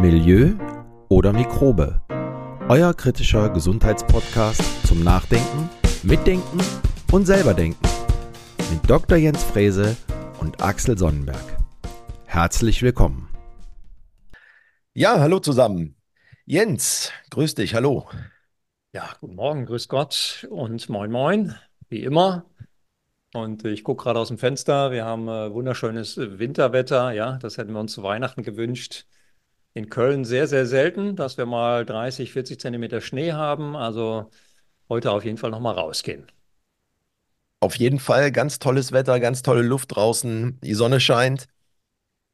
Milieu oder Mikrobe. Euer kritischer Gesundheitspodcast zum Nachdenken, Mitdenken und selberdenken. Mit Dr. Jens Frese und Axel Sonnenberg. Herzlich willkommen. Ja, hallo zusammen. Jens, grüß dich, hallo. Ja, guten Morgen, grüß Gott und moin moin, wie immer. Und ich gucke gerade aus dem Fenster. Wir haben äh, wunderschönes Winterwetter. Ja, das hätten wir uns zu Weihnachten gewünscht. In Köln sehr, sehr selten, dass wir mal 30, 40 Zentimeter Schnee haben. Also heute auf jeden Fall nochmal rausgehen. Auf jeden Fall ganz tolles Wetter, ganz tolle Luft draußen, die Sonne scheint.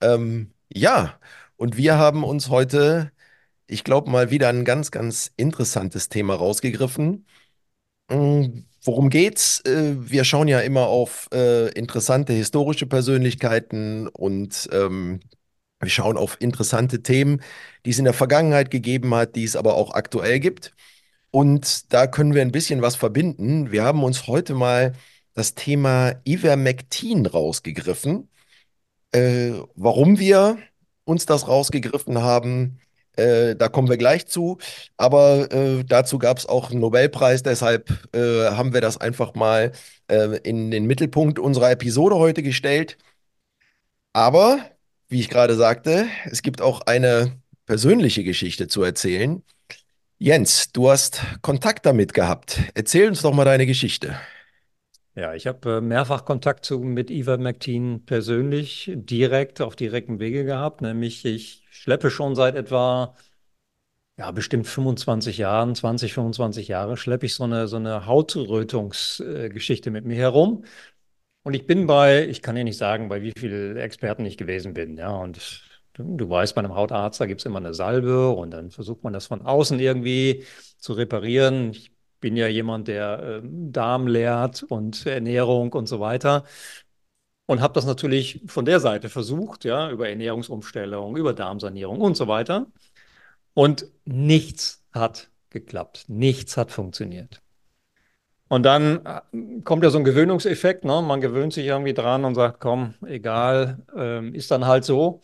Ähm, ja, und wir haben uns heute, ich glaube, mal wieder ein ganz, ganz interessantes Thema rausgegriffen. Mm, Worum geht's? Äh, Wir schauen ja immer auf äh, interessante historische Persönlichkeiten und ähm, wir schauen auf interessante Themen, die es in der Vergangenheit gegeben hat, die es aber auch aktuell gibt. Und da können wir ein bisschen was verbinden. Wir haben uns heute mal das Thema Ivermectin rausgegriffen. Äh, warum wir uns das rausgegriffen haben, äh, da kommen wir gleich zu. Aber äh, dazu gab es auch einen Nobelpreis, deshalb äh, haben wir das einfach mal äh, in den Mittelpunkt unserer Episode heute gestellt. Aber, wie ich gerade sagte, es gibt auch eine persönliche Geschichte zu erzählen. Jens, du hast Kontakt damit gehabt. Erzähl uns doch mal deine Geschichte. Ja, ich habe äh, mehrfach Kontakt zu, mit Ivermectin persönlich, direkt, auf direktem Wege gehabt. Nämlich, ich schleppe schon seit etwa, ja, bestimmt 25 Jahren, 20, 25 Jahre, schleppe ich so eine, so eine Hautrötungsgeschichte mit mir herum. Und ich bin bei, ich kann ja nicht sagen, bei wie vielen Experten ich gewesen bin. Ja, und du, du weißt, bei einem Hautarzt, da gibt es immer eine Salbe und dann versucht man das von außen irgendwie zu reparieren. Ich bin ja jemand, der äh, Darm lehrt und Ernährung und so weiter. Und habe das natürlich von der Seite versucht, ja, über Ernährungsumstellung, über Darmsanierung und so weiter. Und nichts hat geklappt. Nichts hat funktioniert. Und dann äh, kommt ja so ein Gewöhnungseffekt, ne? Man gewöhnt sich irgendwie dran und sagt, komm, egal, ähm, ist dann halt so.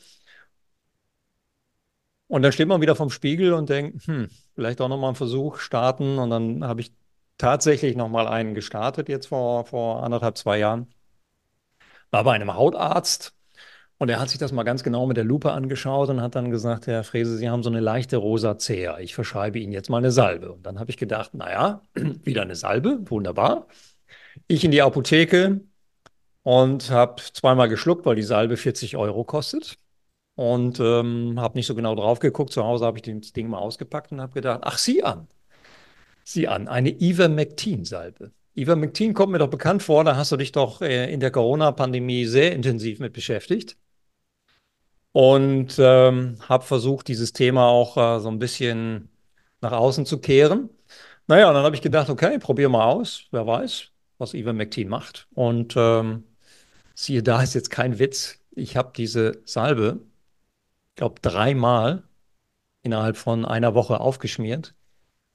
Und dann steht man wieder vom Spiegel und denkt, hm, vielleicht auch nochmal einen Versuch starten. Und dann habe ich tatsächlich nochmal einen gestartet, jetzt vor, vor anderthalb, zwei Jahren. War bei einem Hautarzt und er hat sich das mal ganz genau mit der Lupe angeschaut und hat dann gesagt, Herr Frese, Sie haben so eine leichte Rosacea. Ich verschreibe Ihnen jetzt mal eine Salbe. Und dann habe ich gedacht, naja, wieder eine Salbe, wunderbar. Ich in die Apotheke und habe zweimal geschluckt, weil die Salbe 40 Euro kostet. Und ähm, habe nicht so genau drauf geguckt. Zu Hause habe ich das Ding mal ausgepackt und habe gedacht, ach, sieh an, sieh an, eine Ivermectin-Salbe. Ivermectin kommt mir doch bekannt vor, da hast du dich doch äh, in der Corona-Pandemie sehr intensiv mit beschäftigt. Und ähm, habe versucht, dieses Thema auch äh, so ein bisschen nach außen zu kehren. Naja, und dann habe ich gedacht, okay, probier mal aus, wer weiß, was Ivermectin macht. Und ähm, siehe da, ist jetzt kein Witz. Ich habe diese Salbe glaube, dreimal innerhalb von einer Woche aufgeschmiert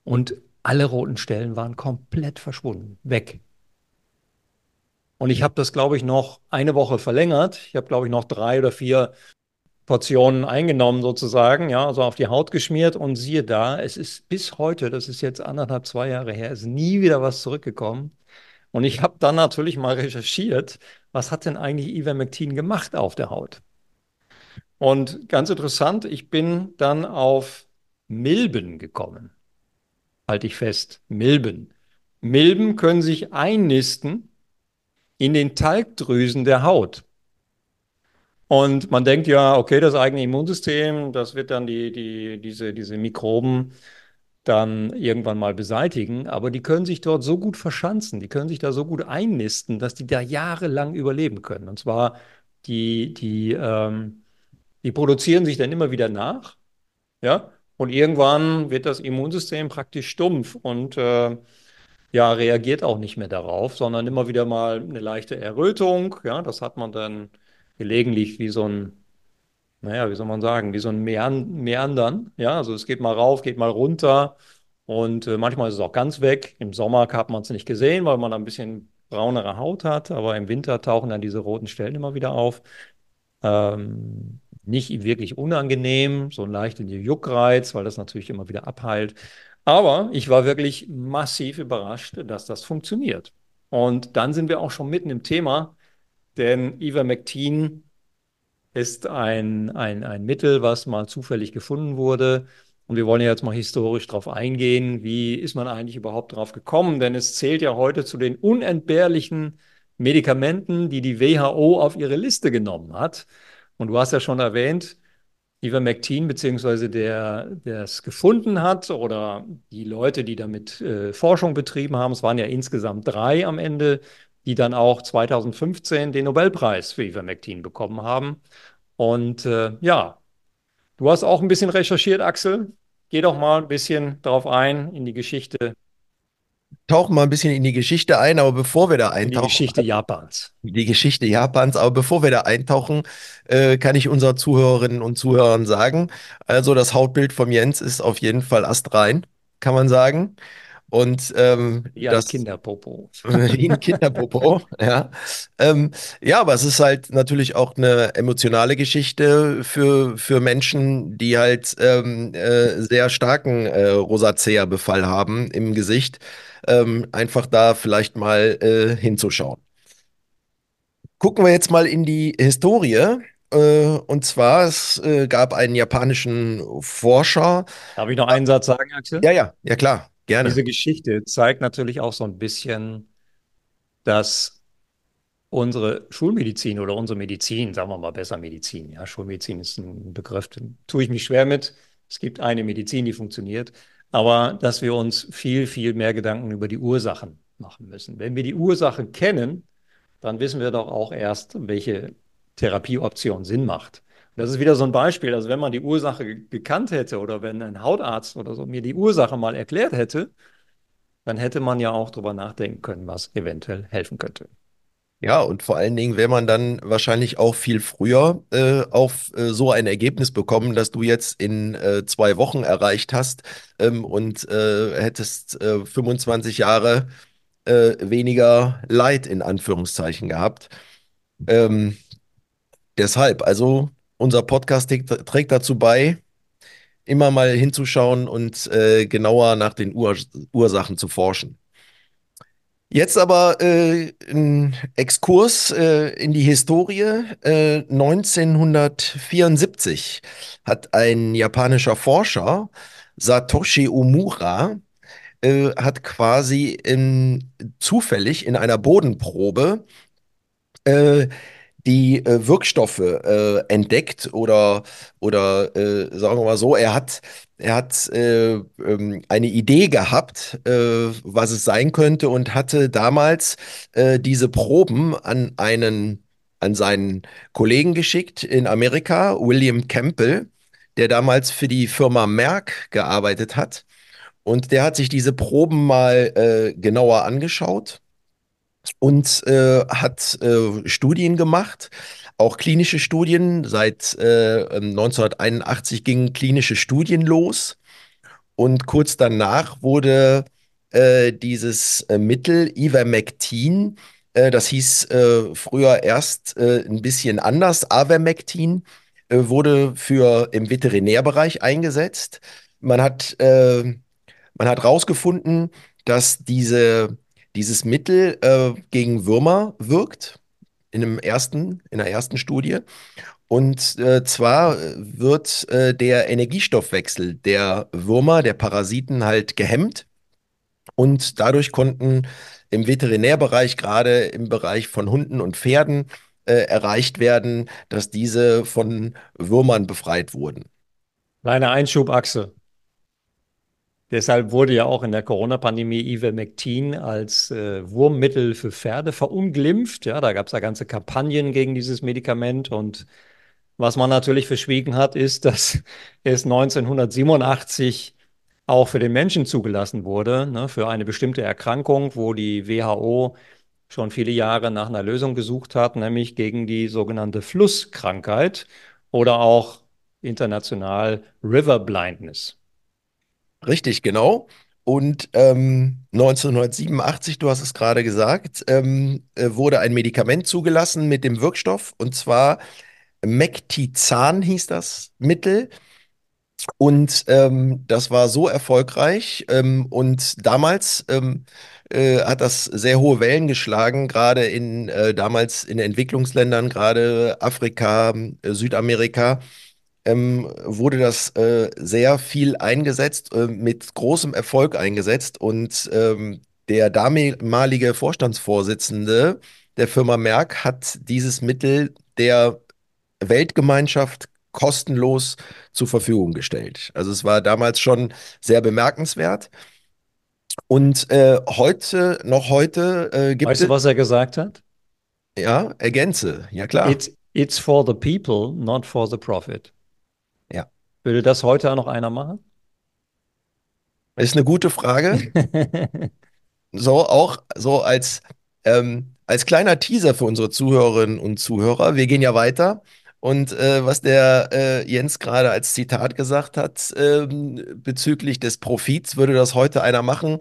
und alle roten Stellen waren komplett verschwunden, weg. Und ich habe das, glaube ich, noch eine Woche verlängert. Ich habe, glaube ich, noch drei oder vier Portionen eingenommen sozusagen, ja, also auf die Haut geschmiert und siehe da, es ist bis heute, das ist jetzt anderthalb, zwei Jahre her, ist nie wieder was zurückgekommen. Und ich habe dann natürlich mal recherchiert, was hat denn eigentlich Ivermectin gemacht auf der Haut? Und ganz interessant, ich bin dann auf Milben gekommen. Halte ich fest, Milben. Milben können sich einnisten in den Talgdrüsen der Haut. Und man denkt ja, okay, das eigene Immunsystem, das wird dann die, die, diese, diese Mikroben dann irgendwann mal beseitigen, aber die können sich dort so gut verschanzen, die können sich da so gut einnisten, dass die da jahrelang überleben können. Und zwar die, die, ähm, die produzieren sich dann immer wieder nach, ja, und irgendwann wird das Immunsystem praktisch stumpf und äh, ja, reagiert auch nicht mehr darauf, sondern immer wieder mal eine leichte Errötung, ja, das hat man dann gelegentlich wie so ein, naja, wie soll man sagen, wie so ein Mean Meandern, ja, also es geht mal rauf, geht mal runter und äh, manchmal ist es auch ganz weg. Im Sommer hat man es nicht gesehen, weil man ein bisschen braunere Haut hat, aber im Winter tauchen dann diese roten Stellen immer wieder auf. Ähm, nicht wirklich unangenehm, so ein leichter Juckreiz, weil das natürlich immer wieder abheilt. Aber ich war wirklich massiv überrascht, dass das funktioniert. Und dann sind wir auch schon mitten im Thema, denn Ivermectin ist ein, ein, ein Mittel, was mal zufällig gefunden wurde. Und wir wollen ja jetzt mal historisch darauf eingehen, wie ist man eigentlich überhaupt darauf gekommen? Denn es zählt ja heute zu den unentbehrlichen Medikamenten, die die WHO auf ihre Liste genommen hat. Und du hast ja schon erwähnt, Ivermectin, beziehungsweise der, der es gefunden hat oder die Leute, die damit äh, Forschung betrieben haben, es waren ja insgesamt drei am Ende, die dann auch 2015 den Nobelpreis für Ivermectin bekommen haben. Und äh, ja, du hast auch ein bisschen recherchiert, Axel. Geh doch mal ein bisschen drauf ein in die Geschichte tauchen mal ein bisschen in die Geschichte ein, aber bevor wir da eintauchen. Die Geschichte Japans. Die Geschichte Japans, aber bevor wir da eintauchen, äh, kann ich unseren Zuhörerinnen und Zuhörern sagen, also das Hautbild vom Jens ist auf jeden Fall astrein, kann man sagen. Und ähm, wie ein Kinderpopo. Wie ein Kinderpopo, ja. Ähm, ja, aber es ist halt natürlich auch eine emotionale Geschichte für, für Menschen, die halt ähm, äh, sehr starken äh, Rosacea-Befall haben im Gesicht. Ähm, einfach da vielleicht mal äh, hinzuschauen. Gucken wir jetzt mal in die Historie. Äh, und zwar, es äh, gab einen japanischen Forscher. Darf ich noch einen Satz sagen, Axel? Ja, ja, ja klar. Gerne. Diese Geschichte zeigt natürlich auch so ein bisschen, dass unsere Schulmedizin oder unsere Medizin, sagen wir mal besser Medizin, ja, Schulmedizin ist ein Begriff, den tue ich mich schwer mit. Es gibt eine Medizin, die funktioniert, aber dass wir uns viel, viel mehr Gedanken über die Ursachen machen müssen. Wenn wir die Ursache kennen, dann wissen wir doch auch erst, welche Therapieoption Sinn macht. Das ist wieder so ein Beispiel. Also wenn man die Ursache gekannt hätte oder wenn ein Hautarzt oder so mir die Ursache mal erklärt hätte, dann hätte man ja auch darüber nachdenken können, was eventuell helfen könnte. Ja, und vor allen Dingen wäre man dann wahrscheinlich auch viel früher äh, auf äh, so ein Ergebnis bekommen, dass du jetzt in äh, zwei Wochen erreicht hast ähm, und äh, hättest 25 äh, Jahre äh, weniger Leid in Anführungszeichen gehabt. Ähm, deshalb, also unser Podcast trägt dazu bei, immer mal hinzuschauen und äh, genauer nach den Ur Ursachen zu forschen. Jetzt aber äh, ein Exkurs äh, in die Historie. 1974 äh, hat ein japanischer Forscher, Satoshi Omura, äh, hat quasi in, zufällig in einer Bodenprobe äh, die äh, Wirkstoffe äh, entdeckt oder, oder äh, sagen wir mal so, er hat, er hat äh, ähm, eine Idee gehabt, äh, was es sein könnte und hatte damals äh, diese Proben an einen, an seinen Kollegen geschickt in Amerika, William Campbell, der damals für die Firma Merck gearbeitet hat. Und der hat sich diese Proben mal genauer angeschaut und äh, hat äh, Studien gemacht, auch klinische Studien. Seit äh, 1981 gingen klinische Studien los und kurz danach wurde äh, dieses äh, Mittel Ivermectin, äh, das hieß früher erst ein bisschen anders, Avermectin, wurde für im Veterinärbereich eingesetzt. Man hat, man hat rausgefunden, dass diese dieses Mittel äh, gegen Würmer wirkt in einem ersten, in der ersten Studie. Und äh, zwar wird äh, der Energiestoffwechsel der Würmer, der Parasiten halt gehemmt. Und dadurch konnten im Veterinärbereich, gerade im Bereich von Hunden und Pferden, äh, erreicht werden, dass diese von Würmern befreit wurden. Kleine Einschubachse. Deshalb wurde ja auch in der Corona-Pandemie Ivermectin als äh, Wurmmittel für Pferde verunglimpft. Ja, da gab es ja ganze Kampagnen gegen dieses Medikament. Und was man natürlich verschwiegen hat, ist, dass es 1987 auch für den Menschen zugelassen wurde, ne, für eine bestimmte Erkrankung, wo die WHO schon viele Jahre nach einer Lösung gesucht hat, nämlich gegen die sogenannte Flusskrankheit oder auch international River Blindness. Richtig, genau. Und ähm, 1987, du hast es gerade gesagt, ähm, äh, wurde ein Medikament zugelassen mit dem Wirkstoff. Und zwar Mectizan hieß das Mittel. Und ähm, das war so erfolgreich. Ähm, und damals ähm, äh, hat das sehr hohe Wellen geschlagen, gerade in äh, damals in Entwicklungsländern, gerade Afrika, äh, Südamerika ähm, wurde das äh, sehr viel eingesetzt, äh, mit großem Erfolg eingesetzt. Und ähm, der damalige Vorstandsvorsitzende der Firma Merck hat dieses Mittel der Weltgemeinschaft kostenlos zur Verfügung gestellt. Also es war damals schon sehr bemerkenswert. Und äh, heute, noch heute, äh, gibt Weißt du, es, was er gesagt hat? ja, ergänze, ja klar. It's, it's for the people, not for the profit. Würde das heute auch noch einer machen? ist eine gute Frage. So auch so als, ähm, als kleiner Teaser für unsere Zuhörerinnen und Zuhörer. Wir gehen ja weiter. Und äh, was der äh, Jens gerade als Zitat gesagt hat, ähm, bezüglich des Profits, würde das heute einer machen.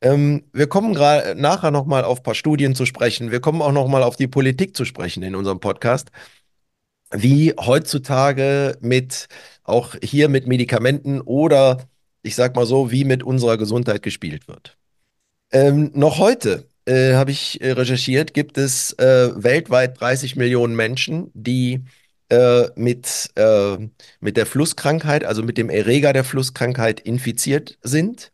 Ähm, wir kommen gerade nachher nochmal auf ein paar Studien zu sprechen. Wir kommen auch nochmal auf die Politik zu sprechen in unserem Podcast. Wie heutzutage mit, auch hier mit Medikamenten oder ich sag mal so, wie mit unserer Gesundheit gespielt wird. Ähm, noch heute äh, habe ich äh, recherchiert, gibt es äh, weltweit 30 Millionen Menschen, die äh, mit, äh, mit der Flusskrankheit, also mit dem Erreger der Flusskrankheit infiziert sind.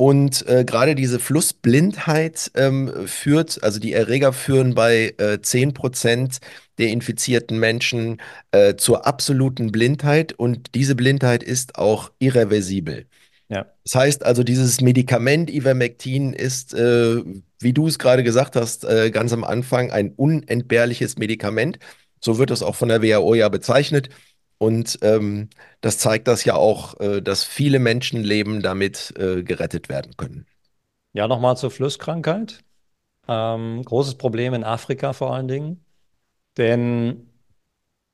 Und äh, gerade diese Flussblindheit ähm, führt, also die Erreger führen bei äh, 10% der infizierten Menschen äh, zur absoluten Blindheit und diese Blindheit ist auch irreversibel. Ja. Das heißt also, dieses Medikament Ivermectin ist, äh, wie du es gerade gesagt hast, äh, ganz am Anfang ein unentbehrliches Medikament. So wird es auch von der WHO ja bezeichnet. Und ähm, das zeigt das ja auch, äh, dass viele Menschenleben damit äh, gerettet werden können. Ja, nochmal zur Flusskrankheit. Ähm, großes Problem in Afrika vor allen Dingen. Denn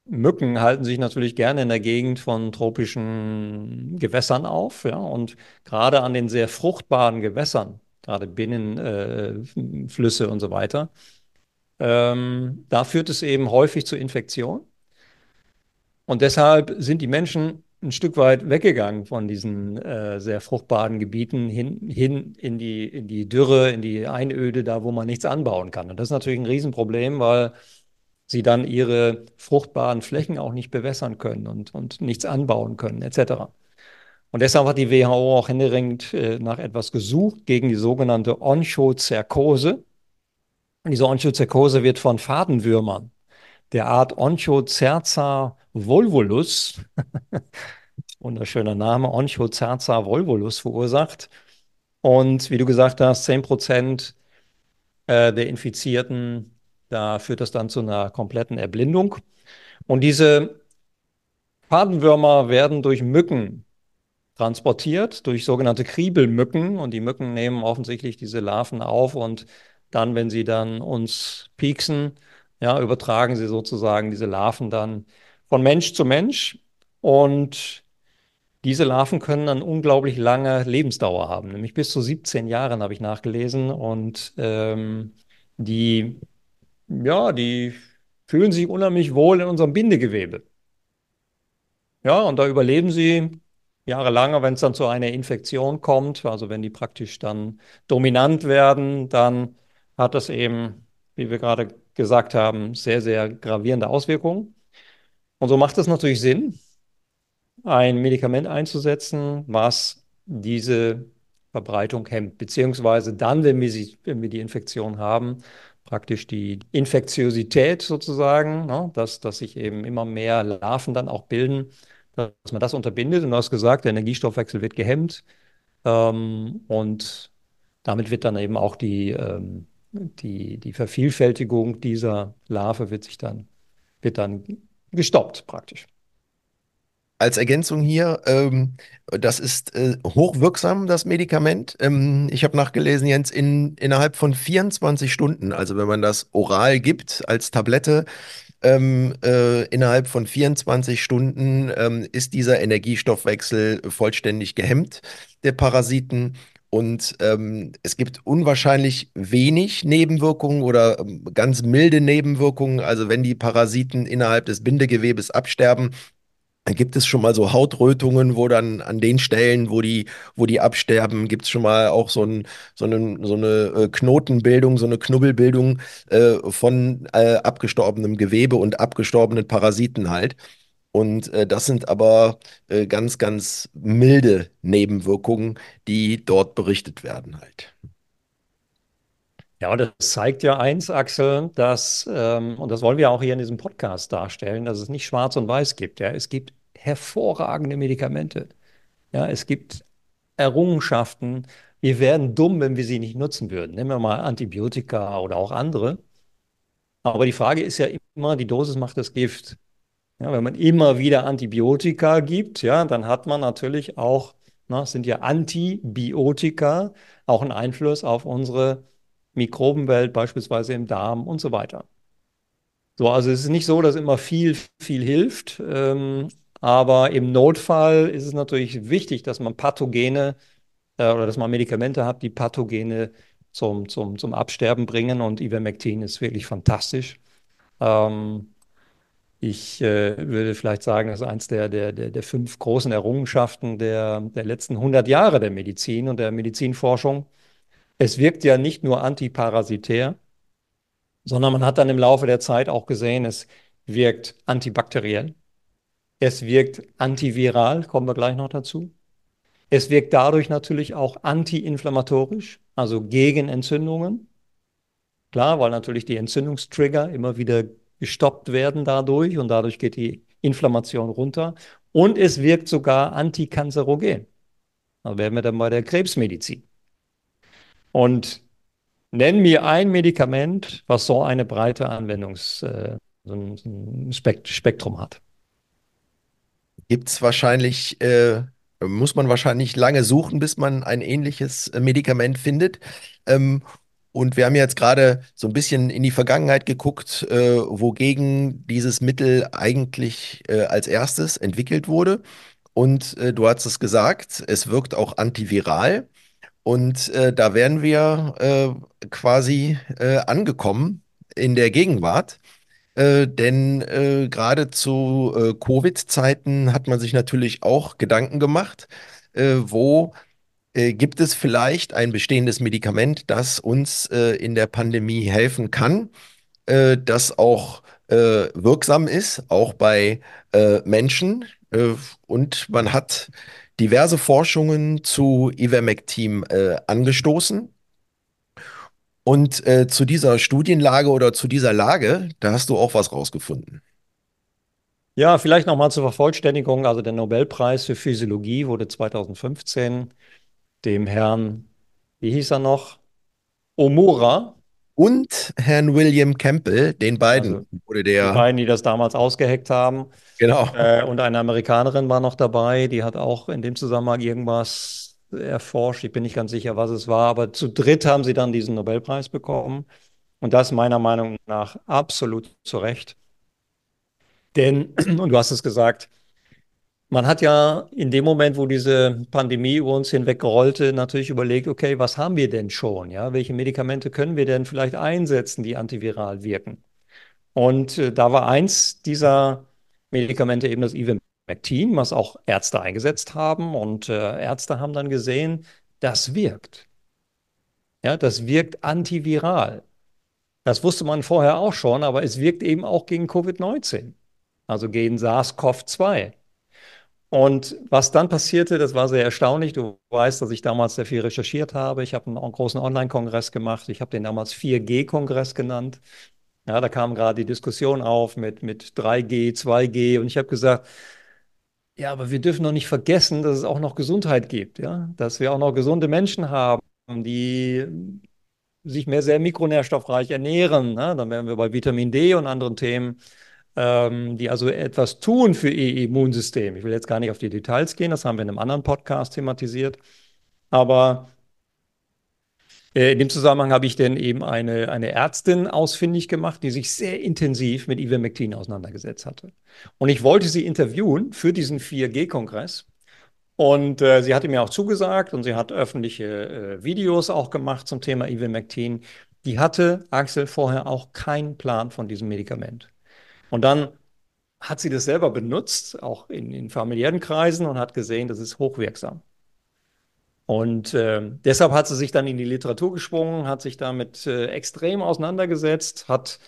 Mücken halten sich natürlich gerne in der Gegend von tropischen Gewässern auf, ja, und gerade an den sehr fruchtbaren Gewässern, gerade Binnenflüsse äh, und so weiter, ähm, da führt es eben häufig zu Infektionen. Und deshalb sind die Menschen ein Stück weit weggegangen von diesen äh, sehr fruchtbaren Gebieten hin, hin in die, in die Dürre, in die Einöde, da wo man nichts anbauen kann. Und das ist natürlich ein Riesenproblem, weil sie dann ihre fruchtbaren Flächen auch nicht bewässern können und, und nichts anbauen können, etc. Und deshalb hat die WHO auch händeringend äh, nach etwas gesucht gegen die sogenannte Onchocerkose. Und diese Onchocerkose wird von Fadenwürmern der Art Onchocerca volvulus, wunderschöner Name, Onchocerca volvulus verursacht. Und wie du gesagt hast, 10 Prozent äh, der Infizierten da führt das dann zu einer kompletten Erblindung. Und diese Fadenwürmer werden durch Mücken transportiert, durch sogenannte Kriebelmücken. Und die Mücken nehmen offensichtlich diese Larven auf und dann, wenn sie dann uns pieksen, ja, übertragen sie sozusagen diese Larven dann von Mensch zu Mensch. Und diese Larven können dann unglaublich lange Lebensdauer haben, nämlich bis zu 17 Jahren habe ich nachgelesen. Und ähm, die ja, die fühlen sich unheimlich wohl in unserem Bindegewebe. Ja, und da überleben sie jahrelang, wenn es dann zu einer Infektion kommt, also wenn die praktisch dann dominant werden, dann hat das eben, wie wir gerade gesagt haben, sehr, sehr gravierende Auswirkungen. Und so macht es natürlich Sinn, ein Medikament einzusetzen, was diese Verbreitung hemmt, beziehungsweise dann, wenn wir, sie, wenn wir die Infektion haben, praktisch die Infektiosität sozusagen, ne, dass, dass sich eben immer mehr Larven dann auch bilden, dass man das unterbindet. Und du hast gesagt, der Energiestoffwechsel wird gehemmt ähm, und damit wird dann eben auch die, ähm, die, die Vervielfältigung dieser Larve wird sich dann, wird dann gestoppt praktisch. Als Ergänzung hier, ähm, das ist äh, hochwirksam, das Medikament. Ähm, ich habe nachgelesen, Jens, in, innerhalb von 24 Stunden, also wenn man das oral gibt als Tablette, ähm, äh, innerhalb von 24 Stunden ähm, ist dieser Energiestoffwechsel vollständig gehemmt, der Parasiten. Und ähm, es gibt unwahrscheinlich wenig Nebenwirkungen oder ähm, ganz milde Nebenwirkungen. Also wenn die Parasiten innerhalb des Bindegewebes absterben, dann gibt es schon mal so Hautrötungen, wo dann an den Stellen, wo die, wo die absterben, gibt es schon mal auch so, ein, so eine, so eine äh, Knotenbildung, so eine Knubbelbildung äh, von äh, abgestorbenem Gewebe und abgestorbenen Parasiten halt. Und äh, das sind aber äh, ganz, ganz milde Nebenwirkungen, die dort berichtet werden halt. Ja, und das zeigt ja eins, Axel, dass, ähm, und das wollen wir auch hier in diesem Podcast darstellen, dass es nicht schwarz und weiß gibt. Ja, es gibt hervorragende Medikamente. Ja, es gibt Errungenschaften. Wir wären dumm, wenn wir sie nicht nutzen würden. Nehmen wir mal Antibiotika oder auch andere. Aber die Frage ist ja immer, die Dosis macht das Gift. Ja, wenn man immer wieder Antibiotika gibt, ja, dann hat man natürlich auch, na, sind ja Antibiotika auch einen Einfluss auf unsere Mikrobenwelt, beispielsweise im Darm und so weiter. So, also es ist nicht so, dass immer viel, viel hilft, ähm, aber im Notfall ist es natürlich wichtig, dass man Pathogene äh, oder dass man Medikamente hat, die Pathogene zum, zum, zum Absterben bringen und Ivermectin ist wirklich fantastisch. Ähm, ich äh, würde vielleicht sagen, das ist eines der, der, der, der fünf großen Errungenschaften der, der letzten 100 Jahre der Medizin und der Medizinforschung. Es wirkt ja nicht nur antiparasitär, sondern man hat dann im Laufe der Zeit auch gesehen, es wirkt antibakteriell, es wirkt antiviral, kommen wir gleich noch dazu. Es wirkt dadurch natürlich auch antiinflammatorisch, also gegen Entzündungen. Klar, weil natürlich die Entzündungstrigger immer wieder gestoppt werden dadurch und dadurch geht die Inflammation runter. Und es wirkt sogar antikanzerogen. Da wären wir dann bei der Krebsmedizin. Und nenn mir ein Medikament, was so eine breite Anwendungsspektrum äh, hat. Gibt es wahrscheinlich, äh, muss man wahrscheinlich lange suchen, bis man ein ähnliches äh, Medikament findet. Ähm, und wir haben jetzt gerade so ein bisschen in die Vergangenheit geguckt, äh, wogegen dieses Mittel eigentlich äh, als erstes entwickelt wurde. Und äh, du hast es gesagt, es wirkt auch antiviral. Und äh, da wären wir äh, quasi äh, angekommen in der Gegenwart. Denn gerade zu Covid-Zeiten hat man sich natürlich auch Gedanken gemacht, wo gibt es vielleicht ein bestehendes Medikament, das uns in der Pandemie helfen kann, das auch wirksam ist, auch bei Menschen. und man hat diverse Forschungen zu Ivermectin äh, angestoßen. Und äh, zu dieser Studienlage oder zu dieser Lage, da hast du auch was rausgefunden. Ja, vielleicht nochmal zur Vervollständigung. Also der Nobelpreis für Physiologie wurde 2015 dem Herrn, wie hieß er noch? Omura. Und Herrn William Campbell, den beiden also wurde der. Die beiden, die das damals ausgeheckt haben. Genau. Äh, und eine Amerikanerin war noch dabei, die hat auch in dem Zusammenhang irgendwas erforscht. Ich bin nicht ganz sicher, was es war, aber zu dritt haben sie dann diesen Nobelpreis bekommen. Und das meiner Meinung nach absolut zu Recht. Denn, und du hast es gesagt, man hat ja in dem Moment, wo diese Pandemie über uns hinweggerollte, natürlich überlegt, okay, was haben wir denn schon? Ja, welche Medikamente können wir denn vielleicht einsetzen, die antiviral wirken? Und äh, da war eins dieser Medikamente eben das Ivermectin, was auch Ärzte eingesetzt haben. Und äh, Ärzte haben dann gesehen, das wirkt. Ja, das wirkt antiviral. Das wusste man vorher auch schon, aber es wirkt eben auch gegen Covid-19, also gegen SARS-CoV-2. Und was dann passierte, das war sehr erstaunlich. Du weißt, dass ich damals sehr viel recherchiert habe. Ich habe einen großen Online-Kongress gemacht. Ich habe den damals 4G-Kongress genannt. Ja, da kam gerade die Diskussion auf mit, mit 3G, 2G und ich habe gesagt, ja, aber wir dürfen noch nicht vergessen, dass es auch noch Gesundheit gibt, ja, dass wir auch noch gesunde Menschen haben, die sich mehr sehr mikronährstoffreich ernähren. Ne? Dann wären wir bei Vitamin D und anderen Themen, ähm, die also etwas tun für ihr Immunsystem. Ich will jetzt gar nicht auf die Details gehen, das haben wir in einem anderen Podcast thematisiert. Aber äh, in dem Zusammenhang habe ich dann eben eine, eine Ärztin ausfindig gemacht, die sich sehr intensiv mit Ivermectin auseinandergesetzt hatte. Und ich wollte sie interviewen für diesen 4G-Kongress. Und äh, sie hatte mir auch zugesagt und sie hat öffentliche äh, Videos auch gemacht zum Thema Ivermectin. Die hatte Axel vorher auch keinen Plan von diesem Medikament. Und dann hat sie das selber benutzt, auch in, in familiären Kreisen und hat gesehen, das ist hochwirksam. Und äh, deshalb hat sie sich dann in die Literatur geschwungen, hat sich damit äh, extrem auseinandergesetzt, hat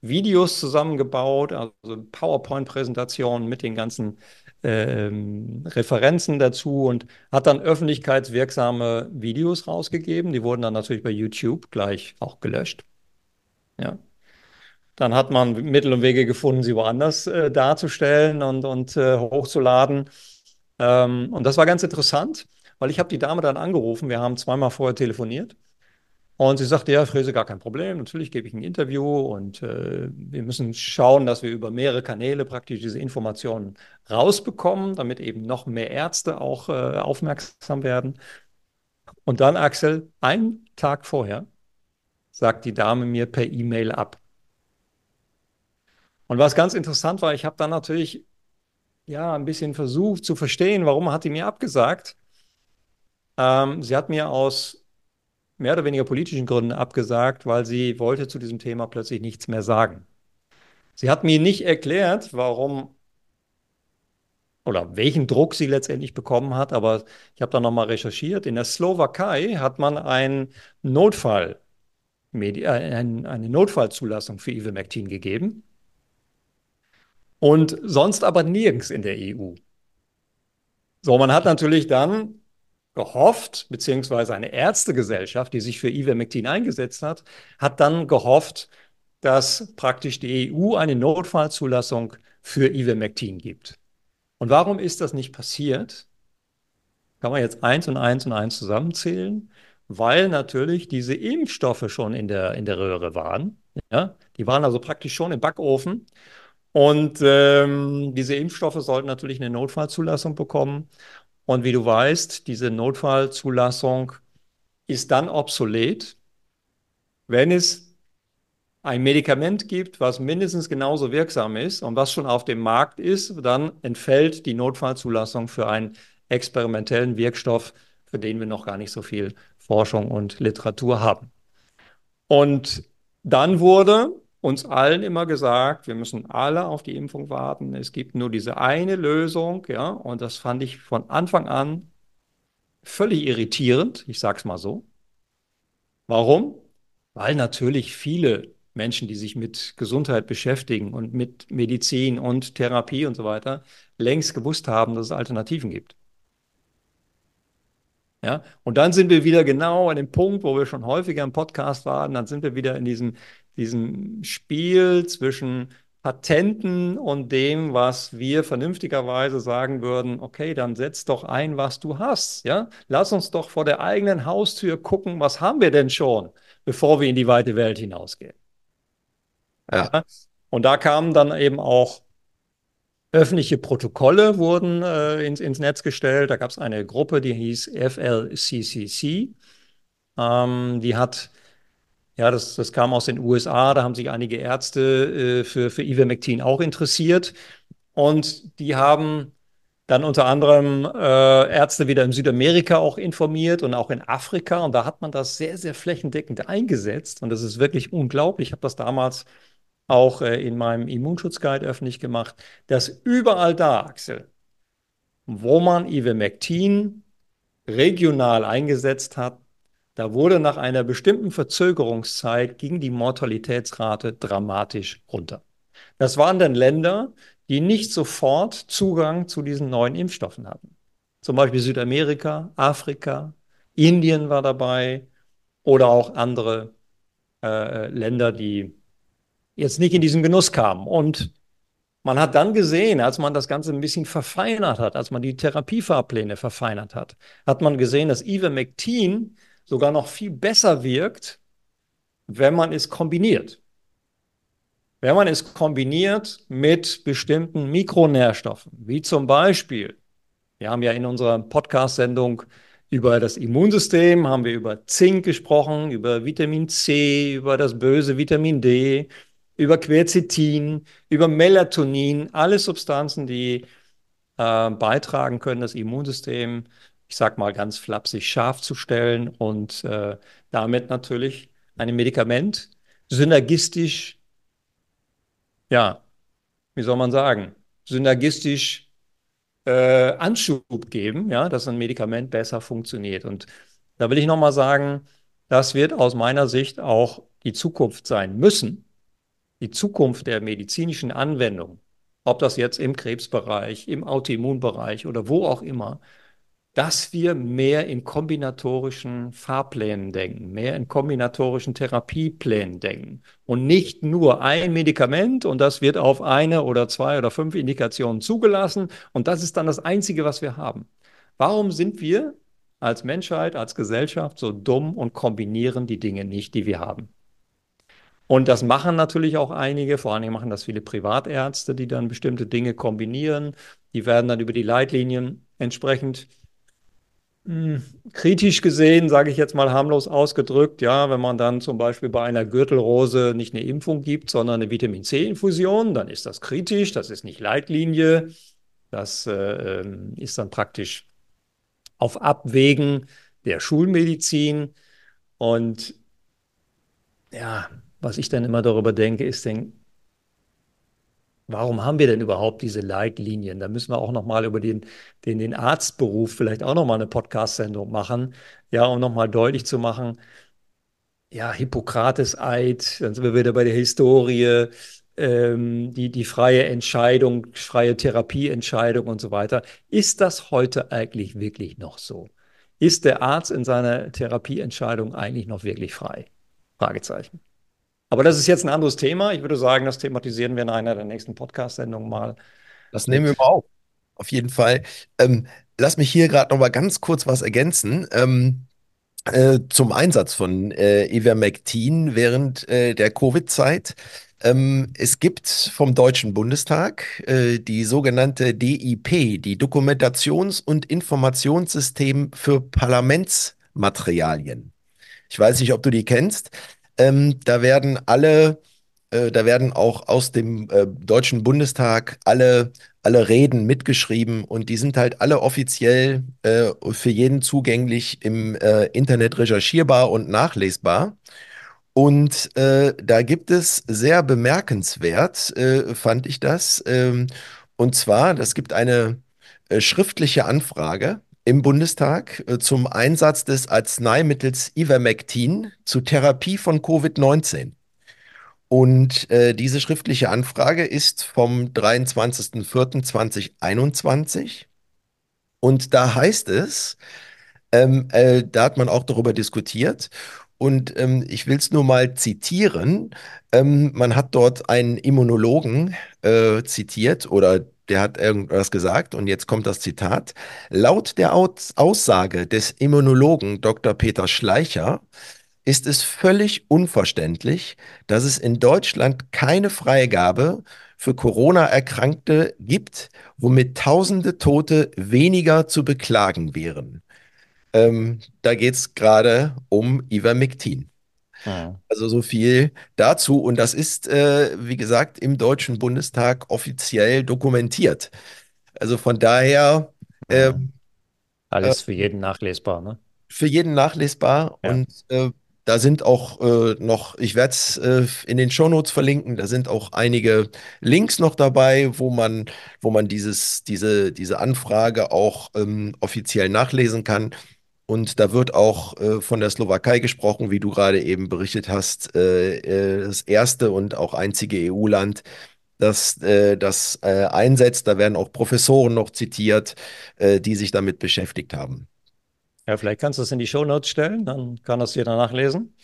Videos zusammengebaut, also PowerPoint-Präsentationen mit den ganzen ähm, Referenzen dazu und hat dann öffentlichkeitswirksame Videos rausgegeben. Die wurden dann natürlich bei YouTube gleich auch gelöscht. Ja. Dann hat man Mittel und Wege gefunden, sie woanders äh, darzustellen und, und äh, hochzuladen. Ähm, und das war ganz interessant, weil ich habe die Dame dann angerufen. Wir haben zweimal vorher telefoniert. Und sie sagte, ja, Fräse, gar kein Problem. Natürlich gebe ich ein Interview und äh, wir müssen schauen, dass wir über mehrere Kanäle praktisch diese Informationen rausbekommen, damit eben noch mehr Ärzte auch äh, aufmerksam werden. Und dann, Axel, einen Tag vorher sagt die Dame mir per E-Mail ab. Und was ganz interessant war, ich habe dann natürlich ja ein bisschen versucht zu verstehen, warum hat die mir abgesagt. Ähm, sie hat mir aus mehr oder weniger politischen Gründen abgesagt, weil sie wollte zu diesem Thema plötzlich nichts mehr sagen. Sie hat mir nicht erklärt, warum oder welchen Druck sie letztendlich bekommen hat, aber ich habe da nochmal recherchiert. In der Slowakei hat man ein Notfall, äh, eine Notfallzulassung für Ivermectin gegeben und sonst aber nirgends in der EU. So, man hat natürlich dann gehofft, beziehungsweise eine Ärztegesellschaft, die sich für Ivermectin eingesetzt hat, hat dann gehofft, dass praktisch die EU eine Notfallzulassung für Ivermectin gibt. Und warum ist das nicht passiert? Kann man jetzt eins und eins und eins zusammenzählen, weil natürlich diese Impfstoffe schon in der, in der Röhre waren. Ja? Die waren also praktisch schon im Backofen. Und ähm, diese Impfstoffe sollten natürlich eine Notfallzulassung bekommen. Und wie du weißt, diese Notfallzulassung ist dann obsolet, wenn es ein Medikament gibt, was mindestens genauso wirksam ist und was schon auf dem Markt ist, dann entfällt die Notfallzulassung für einen experimentellen Wirkstoff, für den wir noch gar nicht so viel Forschung und Literatur haben. Und dann wurde uns allen immer gesagt, wir müssen alle auf die Impfung warten. Es gibt nur diese eine Lösung, ja, und das fand ich von Anfang an völlig irritierend, ich sage es mal so. Warum? Weil natürlich viele Menschen, die sich mit Gesundheit beschäftigen und mit Medizin und Therapie und so weiter, längst gewusst haben, dass es Alternativen gibt. Ja, und dann sind wir wieder genau an dem Punkt, wo wir schon häufiger im Podcast waren, dann sind wir wieder in diesem, diesem Spiel zwischen Patenten und dem, was wir vernünftigerweise sagen würden, okay, dann setz doch ein, was du hast, ja? Lass uns doch vor der eigenen Haustür gucken, was haben wir denn schon, bevor wir in die weite Welt hinausgehen. Ja. ja? Und da kamen dann eben auch Öffentliche Protokolle wurden äh, ins, ins, Netz gestellt. Da gab es eine Gruppe, die hieß FLCCC. Ähm, die hat, ja, das, das kam aus den USA, da haben sich einige Ärzte äh, für, für Ivermectin auch interessiert. Und die haben dann unter anderem äh, Ärzte wieder in Südamerika auch informiert und auch in Afrika. Und da hat man das sehr, sehr flächendeckend eingesetzt. Und das ist wirklich unglaublich. Ich habe das damals auch äh, in meinem Immunschutzguide öffentlich gemacht, dass überall da, Axel, wo man Ivermectin regional eingesetzt hat, da wurde nach einer bestimmten Verzögerungszeit ging die Mortalitätsrate dramatisch runter. Das waren dann Länder, die nicht sofort Zugang zu diesen neuen Impfstoffen hatten. Zum Beispiel Südamerika, Afrika, Indien war dabei oder auch andere äh, Länder, die jetzt nicht in diesen Genuss kamen. Und man hat dann gesehen, als man das Ganze ein bisschen verfeinert hat, als man die Therapiefahrpläne verfeinert hat, hat man gesehen, dass Ivermectin sogar noch viel besser wirkt, wenn man es kombiniert. Wenn man es kombiniert mit bestimmten Mikronährstoffen, wie zum Beispiel, wir haben ja in unserer Podcast-Sendung über das Immunsystem, haben wir über Zink gesprochen, über Vitamin C, über das böse Vitamin D, über Quercetin, über Melatonin, alle Substanzen, die äh, beitragen können, das Immunsystem, ich sag mal ganz flapsig, scharf zu stellen und äh, damit natürlich ein Medikament synergistisch, ja, wie soll man sagen, synergistisch äh, Anschub geben, ja, dass ein Medikament besser funktioniert. Und da will ich nochmal sagen, das wird aus meiner Sicht auch die Zukunft sein müssen. Die Zukunft der medizinischen Anwendung, ob das jetzt im Krebsbereich, im Autoimmunbereich oder wo auch immer, dass wir mehr in kombinatorischen Fahrplänen denken, mehr in kombinatorischen Therapieplänen denken und nicht nur ein Medikament und das wird auf eine oder zwei oder fünf Indikationen zugelassen und das ist dann das Einzige, was wir haben. Warum sind wir als Menschheit, als Gesellschaft so dumm und kombinieren die Dinge nicht, die wir haben? Und das machen natürlich auch einige, vor allen Dingen machen das viele Privatärzte, die dann bestimmte Dinge kombinieren. Die werden dann über die Leitlinien entsprechend kritisch gesehen, sage ich jetzt mal harmlos ausgedrückt, ja, wenn man dann zum Beispiel bei einer Gürtelrose nicht eine Impfung gibt, sondern eine Vitamin C-Infusion, dann ist das kritisch, das ist nicht Leitlinie, das äh, ähm, ist dann praktisch auf Abwägen der Schulmedizin. Und ja, was ich dann immer darüber denke, ist, denk, Warum haben wir denn überhaupt diese Leitlinien? Da müssen wir auch noch mal über den, den, den Arztberuf vielleicht auch noch mal eine Podcast-Sendung machen, ja, um noch mal deutlich zu machen, ja, Hippokrates-Eid, dann sind wir wieder bei der Historie, ähm, die, die freie Entscheidung, freie Therapieentscheidung und so weiter. Ist das heute eigentlich wirklich noch so? Ist der Arzt in seiner Therapieentscheidung eigentlich noch wirklich frei? Fragezeichen. Aber das ist jetzt ein anderes Thema. Ich würde sagen, das thematisieren wir in einer der nächsten Podcast-Sendungen mal. Das nehmen wir mal auf. Auf jeden Fall. Ähm, lass mich hier gerade noch mal ganz kurz was ergänzen. Ähm, äh, zum Einsatz von äh, Ivermectin während äh, der Covid-Zeit. Ähm, es gibt vom Deutschen Bundestag äh, die sogenannte DIP, die Dokumentations- und Informationssystem für Parlamentsmaterialien. Ich weiß nicht, ob du die kennst. Ähm, da werden alle, äh, da werden auch aus dem äh, Deutschen Bundestag alle, alle Reden mitgeschrieben und die sind halt alle offiziell äh, für jeden zugänglich im äh, Internet recherchierbar und nachlesbar. Und äh, da gibt es sehr bemerkenswert, äh, fand ich das. Ähm, und zwar, das gibt eine schriftliche Anfrage im Bundestag äh, zum Einsatz des Arzneimittels Ivermectin zur Therapie von Covid-19. Und äh, diese schriftliche Anfrage ist vom 23.04.2021. Und da heißt es, ähm, äh, da hat man auch darüber diskutiert. Und ähm, ich will es nur mal zitieren. Ähm, man hat dort einen Immunologen äh, zitiert oder der hat irgendwas gesagt und jetzt kommt das Zitat. Laut der Aus Aussage des Immunologen Dr. Peter Schleicher ist es völlig unverständlich, dass es in Deutschland keine Freigabe für Corona-Erkrankte gibt, womit tausende Tote weniger zu beklagen wären. Ähm, da geht es gerade um Ivermectin. Mhm. Also so viel dazu. Und das ist, äh, wie gesagt, im Deutschen Bundestag offiziell dokumentiert. Also von daher. Äh, Alles äh, für jeden nachlesbar, ne? Für jeden nachlesbar. Ja. Und äh, da sind auch äh, noch, ich werde es äh, in den Shownotes verlinken, da sind auch einige Links noch dabei, wo man, wo man dieses, diese, diese Anfrage auch ähm, offiziell nachlesen kann. Und da wird auch äh, von der Slowakei gesprochen, wie du gerade eben berichtet hast, äh, äh das erste und auch einzige EU-Land, das äh, das äh, einsetzt. Da werden auch Professoren noch zitiert, äh, die sich damit beschäftigt haben. Ja, vielleicht kannst du es in die Shownotes stellen, dann kann das jeder nachlesen.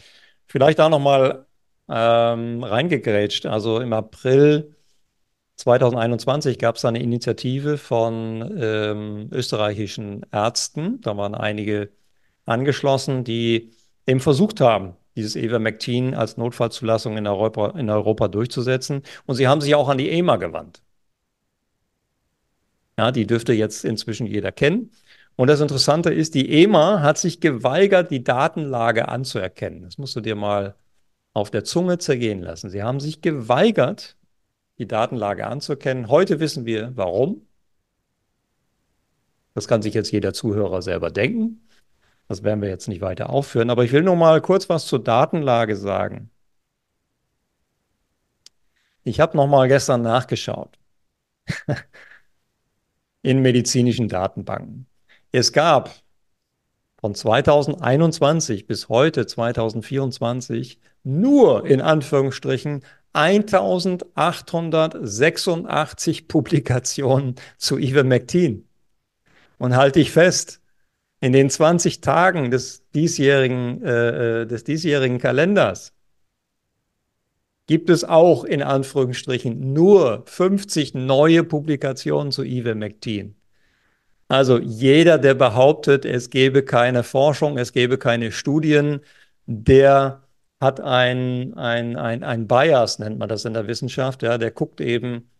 Vielleicht auch nochmal ähm, reingegrätscht. Also im April 2021 gab es eine Initiative von ähm, österreichischen Ärzten. Da waren einige angeschlossen, die eben versucht haben, dieses Ivermectin als Notfallzulassung in Europa, in Europa durchzusetzen. Und sie haben sich auch an die EMA gewandt. Ja, die dürfte jetzt inzwischen jeder kennen. Und das Interessante ist, die EMA hat sich geweigert, die Datenlage anzuerkennen. Das musst du dir mal auf der Zunge zergehen lassen. Sie haben sich geweigert, die Datenlage anzuerkennen. Heute wissen wir, warum. Das kann sich jetzt jeder Zuhörer selber denken. Das werden wir jetzt nicht weiter aufführen, aber ich will noch mal kurz was zur Datenlage sagen. Ich habe noch mal gestern nachgeschaut in medizinischen Datenbanken. Es gab von 2021 bis heute 2024 nur in Anführungsstrichen 1886 Publikationen zu Ivermectin. Und halte ich fest, in den 20 Tagen des diesjährigen, äh, äh, des diesjährigen Kalenders gibt es auch in Anführungsstrichen nur 50 neue Publikationen zu Ivermectin. Also jeder, der behauptet, es gäbe keine Forschung, es gäbe keine Studien, der hat ein, ein, ein, ein Bias, nennt man das in der Wissenschaft. Ja, der guckt eben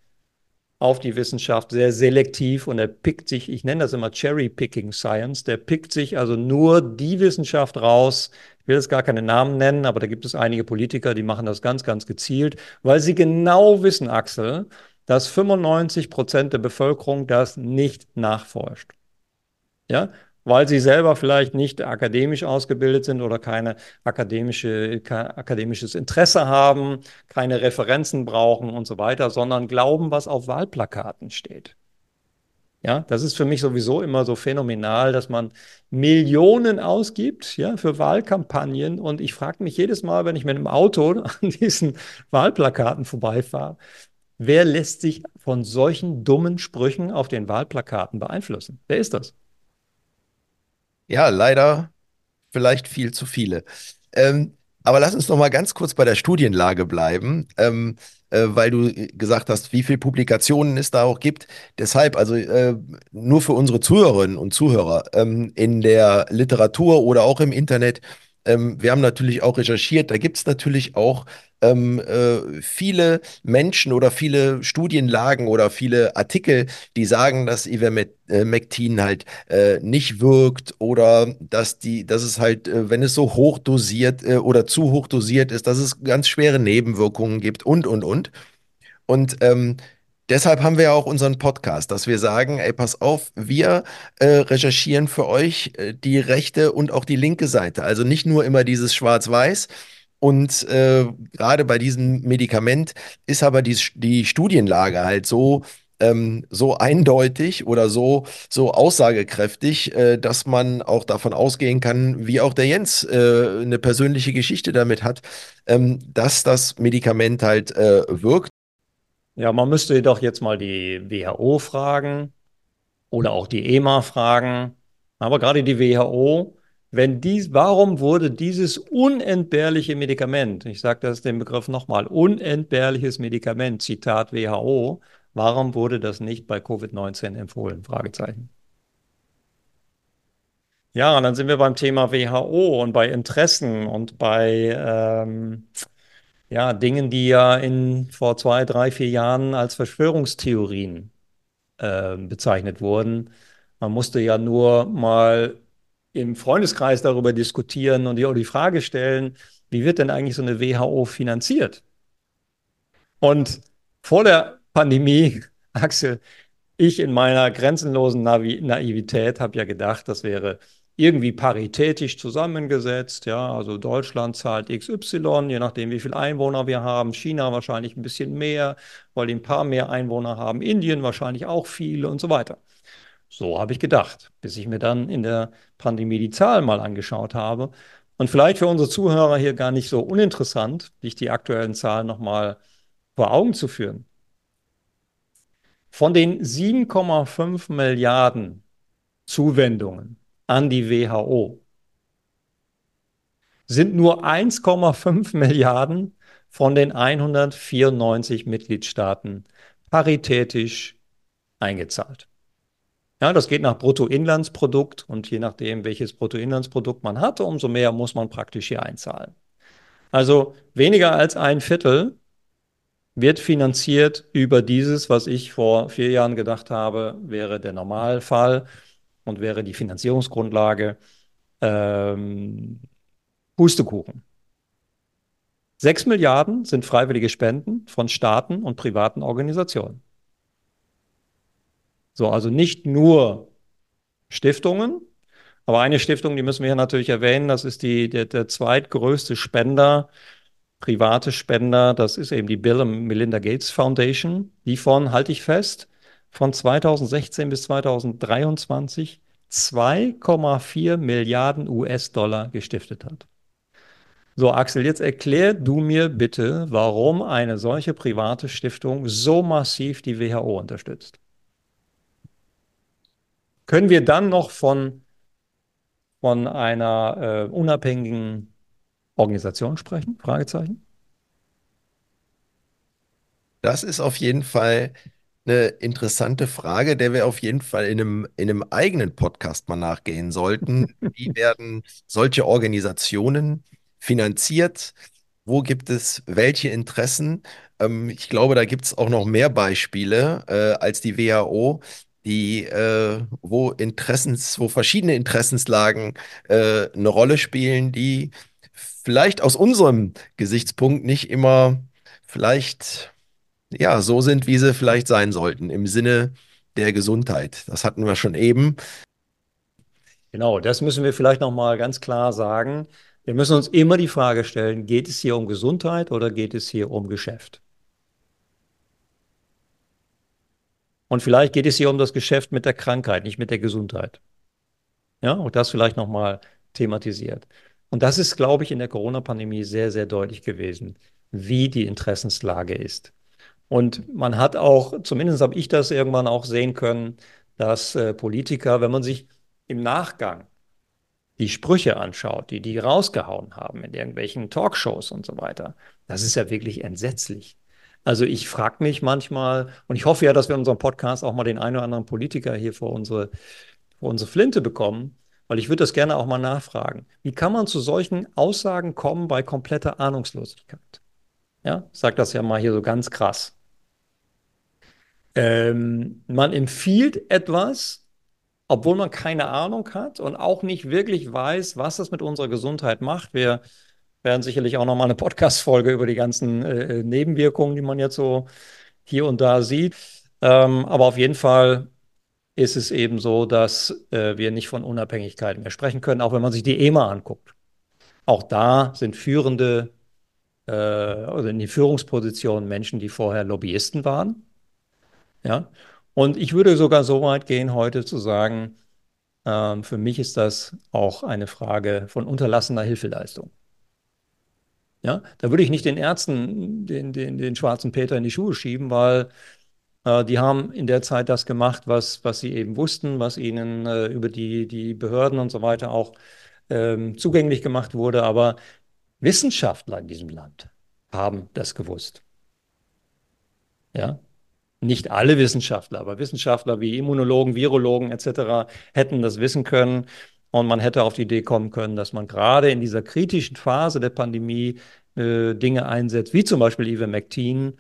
auf die Wissenschaft sehr selektiv und er pickt sich, ich nenne das immer Cherry-Picking Science, der pickt sich also nur die Wissenschaft raus. Ich will jetzt gar keine Namen nennen, aber da gibt es einige Politiker, die machen das ganz, ganz gezielt, weil sie genau wissen, Axel, dass 95 Prozent der Bevölkerung das nicht nachforscht. Ja, weil sie selber vielleicht nicht akademisch ausgebildet sind oder keine akademische, kein akademisches Interesse haben, keine Referenzen brauchen und so weiter, sondern glauben, was auf Wahlplakaten steht. Ja, das ist für mich sowieso immer so phänomenal, dass man Millionen ausgibt, ja, für Wahlkampagnen. Und ich frage mich jedes Mal, wenn ich mit einem Auto an diesen Wahlplakaten vorbeifahre, wer lässt sich von solchen dummen Sprüchen auf den Wahlplakaten beeinflussen? Wer ist das? Ja, leider vielleicht viel zu viele. Ähm, aber lass uns noch mal ganz kurz bei der Studienlage bleiben, ähm, äh, weil du gesagt hast, wie viele Publikationen es da auch gibt. Deshalb, also äh, nur für unsere Zuhörerinnen und Zuhörer ähm, in der Literatur oder auch im Internet ähm, wir haben natürlich auch recherchiert, da gibt es natürlich auch ähm, äh, viele Menschen oder viele Studienlagen oder viele Artikel, die sagen, dass Ivermectin halt äh, nicht wirkt oder dass die, dass es halt, äh, wenn es so hoch dosiert äh, oder zu hoch dosiert ist, dass es ganz schwere Nebenwirkungen gibt und und und. Und ähm, Deshalb haben wir ja auch unseren Podcast, dass wir sagen, ey, pass auf, wir äh, recherchieren für euch äh, die rechte und auch die linke Seite. Also nicht nur immer dieses Schwarz-Weiß. Und äh, gerade bei diesem Medikament ist aber die, die Studienlage halt so, ähm, so eindeutig oder so, so aussagekräftig, äh, dass man auch davon ausgehen kann, wie auch der Jens äh, eine persönliche Geschichte damit hat, ähm, dass das Medikament halt äh, wirkt. Ja, man müsste jedoch jetzt mal die WHO fragen oder auch die EMA fragen. Aber gerade die WHO, wenn dies, warum wurde dieses unentbehrliche Medikament, ich sage das den Begriff nochmal, unentbehrliches Medikament, Zitat WHO, warum wurde das nicht bei Covid-19 empfohlen? Fragezeichen. Ja, und dann sind wir beim Thema WHO und bei Interessen und bei ähm, ja, Dingen, die ja in, vor zwei, drei, vier Jahren als Verschwörungstheorien äh, bezeichnet wurden. Man musste ja nur mal im Freundeskreis darüber diskutieren und die, die Frage stellen, wie wird denn eigentlich so eine WHO finanziert? Und vor der Pandemie, Axel, ich in meiner grenzenlosen Navi Naivität habe ja gedacht, das wäre irgendwie paritätisch zusammengesetzt. Ja, also Deutschland zahlt XY, je nachdem, wie viele Einwohner wir haben. China wahrscheinlich ein bisschen mehr, weil die ein paar mehr Einwohner haben. Indien wahrscheinlich auch viele und so weiter. So habe ich gedacht, bis ich mir dann in der Pandemie die Zahlen mal angeschaut habe. Und vielleicht für unsere Zuhörer hier gar nicht so uninteressant, sich die aktuellen Zahlen nochmal vor Augen zu führen. Von den 7,5 Milliarden Zuwendungen an die WHO sind nur 1,5 Milliarden von den 194 Mitgliedstaaten paritätisch eingezahlt. Ja, das geht nach Bruttoinlandsprodukt und je nachdem, welches Bruttoinlandsprodukt man hat, umso mehr muss man praktisch hier einzahlen. Also weniger als ein Viertel wird finanziert über dieses, was ich vor vier Jahren gedacht habe, wäre der Normalfall und wäre die Finanzierungsgrundlage ähm, Pustekuchen. Sechs Milliarden sind freiwillige Spenden von Staaten und privaten Organisationen. So, also nicht nur Stiftungen. Aber eine Stiftung, die müssen wir natürlich erwähnen, das ist die, der, der zweitgrößte Spender, private Spender, das ist eben die Bill und Melinda Gates Foundation, die von, halte ich fest, von 2016 bis 2023 2,4 Milliarden US-Dollar gestiftet hat. So, Axel, jetzt erklär du mir bitte, warum eine solche private Stiftung so massiv die WHO unterstützt. Können wir dann noch von, von einer äh, unabhängigen Organisation sprechen? Fragezeichen. Das ist auf jeden Fall eine interessante Frage, der wir auf jeden Fall in einem, in einem eigenen Podcast mal nachgehen sollten. Wie werden solche Organisationen finanziert? Wo gibt es welche Interessen? Ähm, ich glaube, da gibt es auch noch mehr Beispiele äh, als die WHO, die, äh, wo Interessens, wo verschiedene Interessenslagen äh, eine Rolle spielen, die vielleicht aus unserem Gesichtspunkt nicht immer vielleicht ja so sind, wie sie vielleicht sein sollten im Sinne der Gesundheit. Das hatten wir schon eben. Genau, das müssen wir vielleicht noch mal ganz klar sagen. Wir müssen uns immer die Frage stellen, geht es hier um Gesundheit oder geht es hier um Geschäft? Und vielleicht geht es hier um das Geschäft mit der Krankheit, nicht mit der Gesundheit. Ja, auch das vielleicht nochmal thematisiert. Und das ist, glaube ich, in der Corona-Pandemie sehr, sehr deutlich gewesen, wie die Interessenslage ist. Und man hat auch, zumindest habe ich das irgendwann auch sehen können, dass äh, Politiker, wenn man sich im Nachgang die Sprüche anschaut, die die rausgehauen haben in irgendwelchen Talkshows und so weiter, das ist ja wirklich entsetzlich. Also ich frage mich manchmal, und ich hoffe ja, dass wir in unserem Podcast auch mal den einen oder anderen Politiker hier vor unsere, vor unsere Flinte bekommen, weil ich würde das gerne auch mal nachfragen. Wie kann man zu solchen Aussagen kommen bei kompletter Ahnungslosigkeit? Ja, ich sage das ja mal hier so ganz krass. Ähm, man empfiehlt etwas, obwohl man keine Ahnung hat und auch nicht wirklich weiß, was das mit unserer Gesundheit macht. Wir werden sicherlich auch noch mal eine Podcast-Folge über die ganzen äh, Nebenwirkungen, die man jetzt so hier und da sieht. Ähm, aber auf jeden Fall ist es eben so, dass äh, wir nicht von Unabhängigkeit mehr sprechen können, auch wenn man sich die EMA anguckt. Auch da sind führende, äh, also in die Führungspositionen Menschen, die vorher Lobbyisten waren. Ja, und ich würde sogar so weit gehen, heute zu sagen, ähm, für mich ist das auch eine Frage von unterlassener Hilfeleistung. Ja, da würde ich nicht den Ärzten den, den, den schwarzen Peter in die Schuhe schieben, weil äh, die haben in der Zeit das gemacht, was, was sie eben wussten, was ihnen äh, über die, die Behörden und so weiter auch ähm, zugänglich gemacht wurde. Aber Wissenschaftler in diesem Land haben das gewusst. Ja, nicht alle Wissenschaftler, aber Wissenschaftler wie Immunologen, Virologen etc. hätten das wissen können. Und man hätte auf die Idee kommen können, dass man gerade in dieser kritischen Phase der Pandemie äh, Dinge einsetzt, wie zum Beispiel Ivermectin,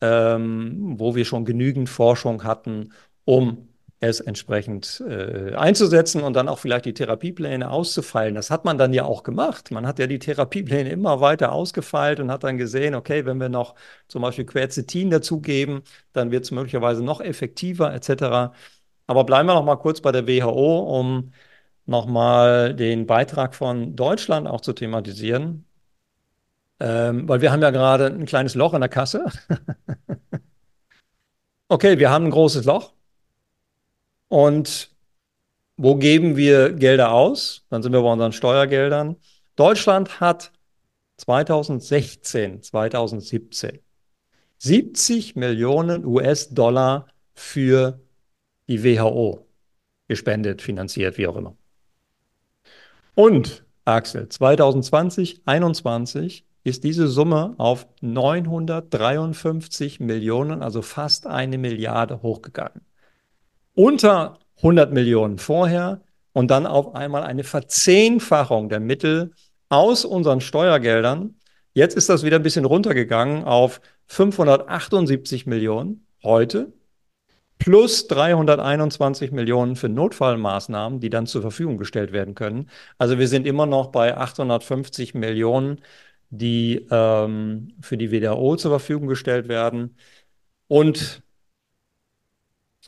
ähm, wo wir schon genügend Forschung hatten, um es entsprechend äh, einzusetzen und dann auch vielleicht die Therapiepläne auszufeilen. Das hat man dann ja auch gemacht. Man hat ja die Therapiepläne immer weiter ausgefeilt und hat dann gesehen, okay, wenn wir noch zum Beispiel Quercetin dazugeben, dann wird es möglicherweise noch effektiver etc. Aber bleiben wir noch mal kurz bei der WHO, um noch mal den Beitrag von Deutschland auch zu thematisieren. Ähm, weil wir haben ja gerade ein kleines Loch in der Kasse. okay, wir haben ein großes Loch. Und wo geben wir Gelder aus? Dann sind wir bei unseren Steuergeldern. Deutschland hat 2016, 2017 70 Millionen US-Dollar für die WHO gespendet, finanziert, wie auch immer. Und Axel, 2020, 2021 ist diese Summe auf 953 Millionen, also fast eine Milliarde hochgegangen unter 100 Millionen vorher und dann auf einmal eine Verzehnfachung der Mittel aus unseren Steuergeldern. Jetzt ist das wieder ein bisschen runtergegangen auf 578 Millionen heute plus 321 Millionen für Notfallmaßnahmen, die dann zur Verfügung gestellt werden können. Also wir sind immer noch bei 850 Millionen, die ähm, für die WHO zur Verfügung gestellt werden. Und